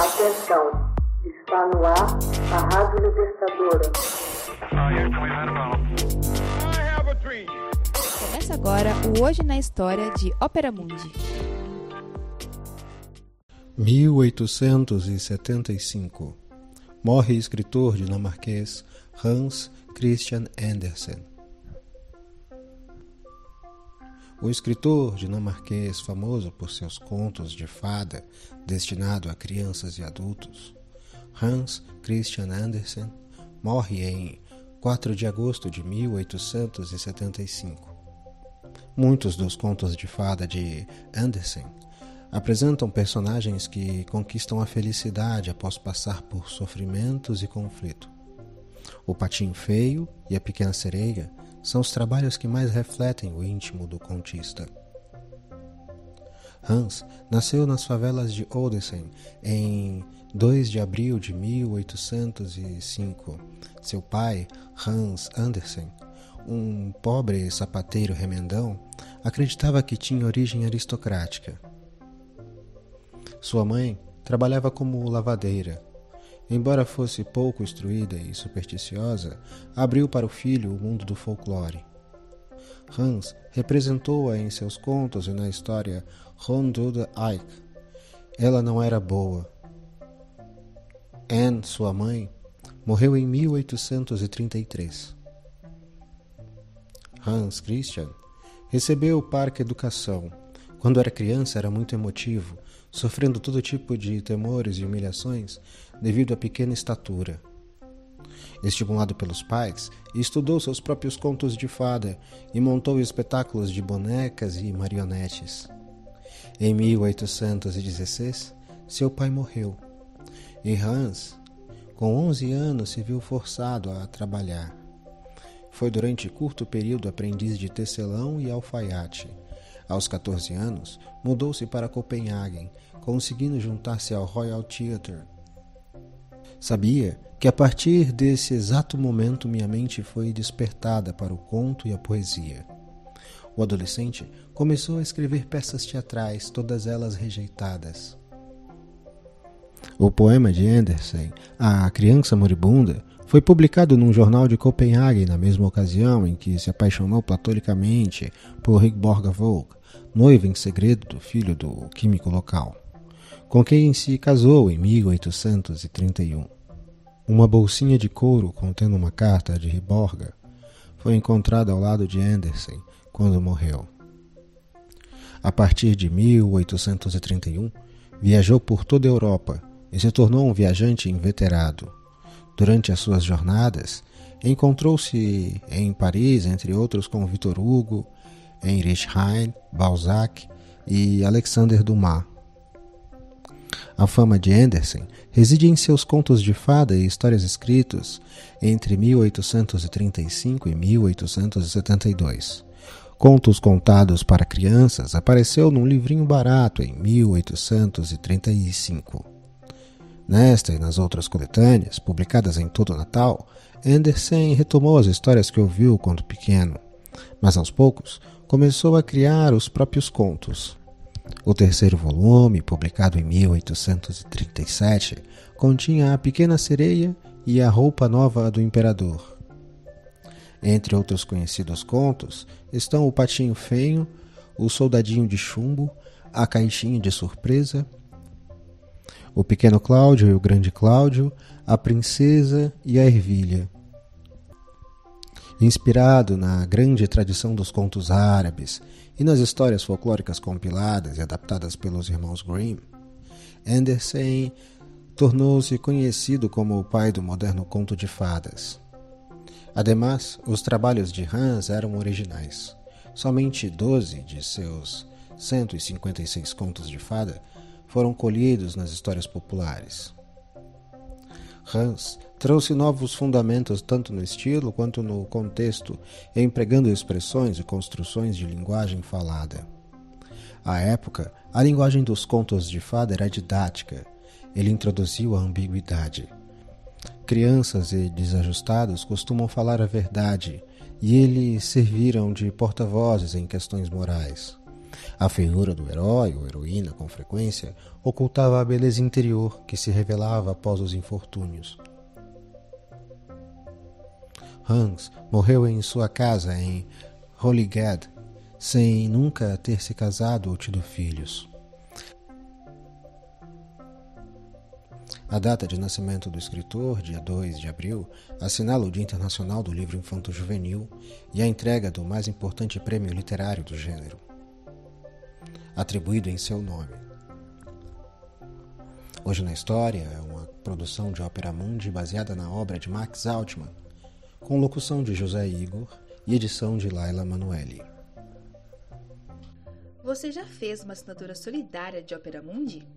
Atenção, está no ar a Rádio Libertadora. Começa agora o Hoje na História de Ópera Mundi. 1875 Morre escritor dinamarquês Hans Christian Andersen. O escritor dinamarquês, famoso por seus contos de fada destinado a crianças e adultos, Hans Christian Andersen, morre em 4 de agosto de 1875. Muitos dos contos de fada de Andersen apresentam personagens que conquistam a felicidade após passar por sofrimentos e conflito. O Patinho Feio e a Pequena Sereia são os trabalhos que mais refletem o íntimo do contista. Hans nasceu nas favelas de Odense em 2 de abril de 1805. Seu pai, Hans Andersen, um pobre sapateiro remendão, acreditava que tinha origem aristocrática. Sua mãe trabalhava como lavadeira embora fosse pouco instruída e supersticiosa, abriu para o filho o mundo do folclore. Hans representou-a em seus contos e na história Rondude Eich. Ela não era boa. Anne, sua mãe, morreu em 1833. Hans Christian recebeu o Parque Educação. Quando era criança, era muito emotivo sofrendo todo tipo de temores e humilhações devido à pequena estatura. Estimulado pelos pais, estudou seus próprios contos de fada e montou espetáculos de bonecas e marionetes. Em 1816, seu pai morreu e Hans, com 11 anos, se viu forçado a trabalhar. Foi durante curto período aprendiz de tecelão e alfaiate aos 14 anos, mudou-se para Copenhague, conseguindo juntar-se ao Royal Theatre. Sabia que a partir desse exato momento minha mente foi despertada para o conto e a poesia. O adolescente começou a escrever peças teatrais, todas elas rejeitadas. O poema de Andersen, A Criança Moribunda, foi publicado num jornal de Copenhague na mesma ocasião em que se apaixonou platonicamente por Rigborga Volk, noiva em segredo do filho do químico local, com quem se casou em 1831. Uma bolsinha de couro contendo uma carta de Riborga foi encontrada ao lado de Andersen quando morreu. A partir de 1831, viajou por toda a Europa e se tornou um viajante inveterado. Durante as suas jornadas, encontrou-se em Paris, entre outros, com Victor Hugo, Heinrich Heine, Balzac e Alexander Dumas. A fama de Andersen reside em seus contos de fada e histórias escritos entre 1835 e 1872. Contos contados para crianças apareceu num livrinho barato em 1835. Nesta e nas outras coletâneas, publicadas em todo o Natal, Andersen retomou as histórias que ouviu quando pequeno, mas aos poucos começou a criar os próprios contos. O terceiro volume, publicado em 1837, continha A Pequena Sereia e A Roupa Nova do Imperador. Entre outros conhecidos contos estão O Patinho Feio, O Soldadinho de Chumbo, A Caixinha de Surpresa, O Pequeno Cláudio e o Grande Cláudio, A Princesa e a Ervilha. Inspirado na grande tradição dos contos árabes e nas histórias folclóricas compiladas e adaptadas pelos irmãos Grimm, Andersen tornou-se conhecido como o pai do moderno conto de fadas. Ademais, os trabalhos de Hans eram originais. Somente 12 de seus 156 contos de fada foram colhidos nas histórias populares. Hans trouxe novos fundamentos tanto no estilo quanto no contexto, empregando expressões e construções de linguagem falada. À época, a linguagem dos contos de fada era didática. Ele introduziu a ambiguidade. Crianças e desajustados costumam falar a verdade, e eles serviram de porta-vozes em questões morais. A feiura do herói ou heroína, com frequência, ocultava a beleza interior que se revelava após os infortúnios. Hans morreu em sua casa em Holyhead, sem nunca ter se casado ou tido filhos. A data de nascimento do escritor, dia 2 de abril, assinala o Dia Internacional do Livro Infanto Juvenil e a entrega do mais importante prêmio literário do gênero, atribuído em seu nome. Hoje na História é uma produção de Ópera Mundi baseada na obra de Max Altman, com locução de José Igor e edição de Laila Manuelli. Você já fez uma assinatura solidária de Ópera Mundi?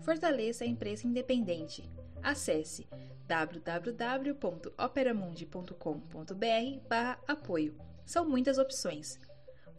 Fortaleça a imprensa independente. Acesse www.operamundi.com.br/apoio. São muitas opções.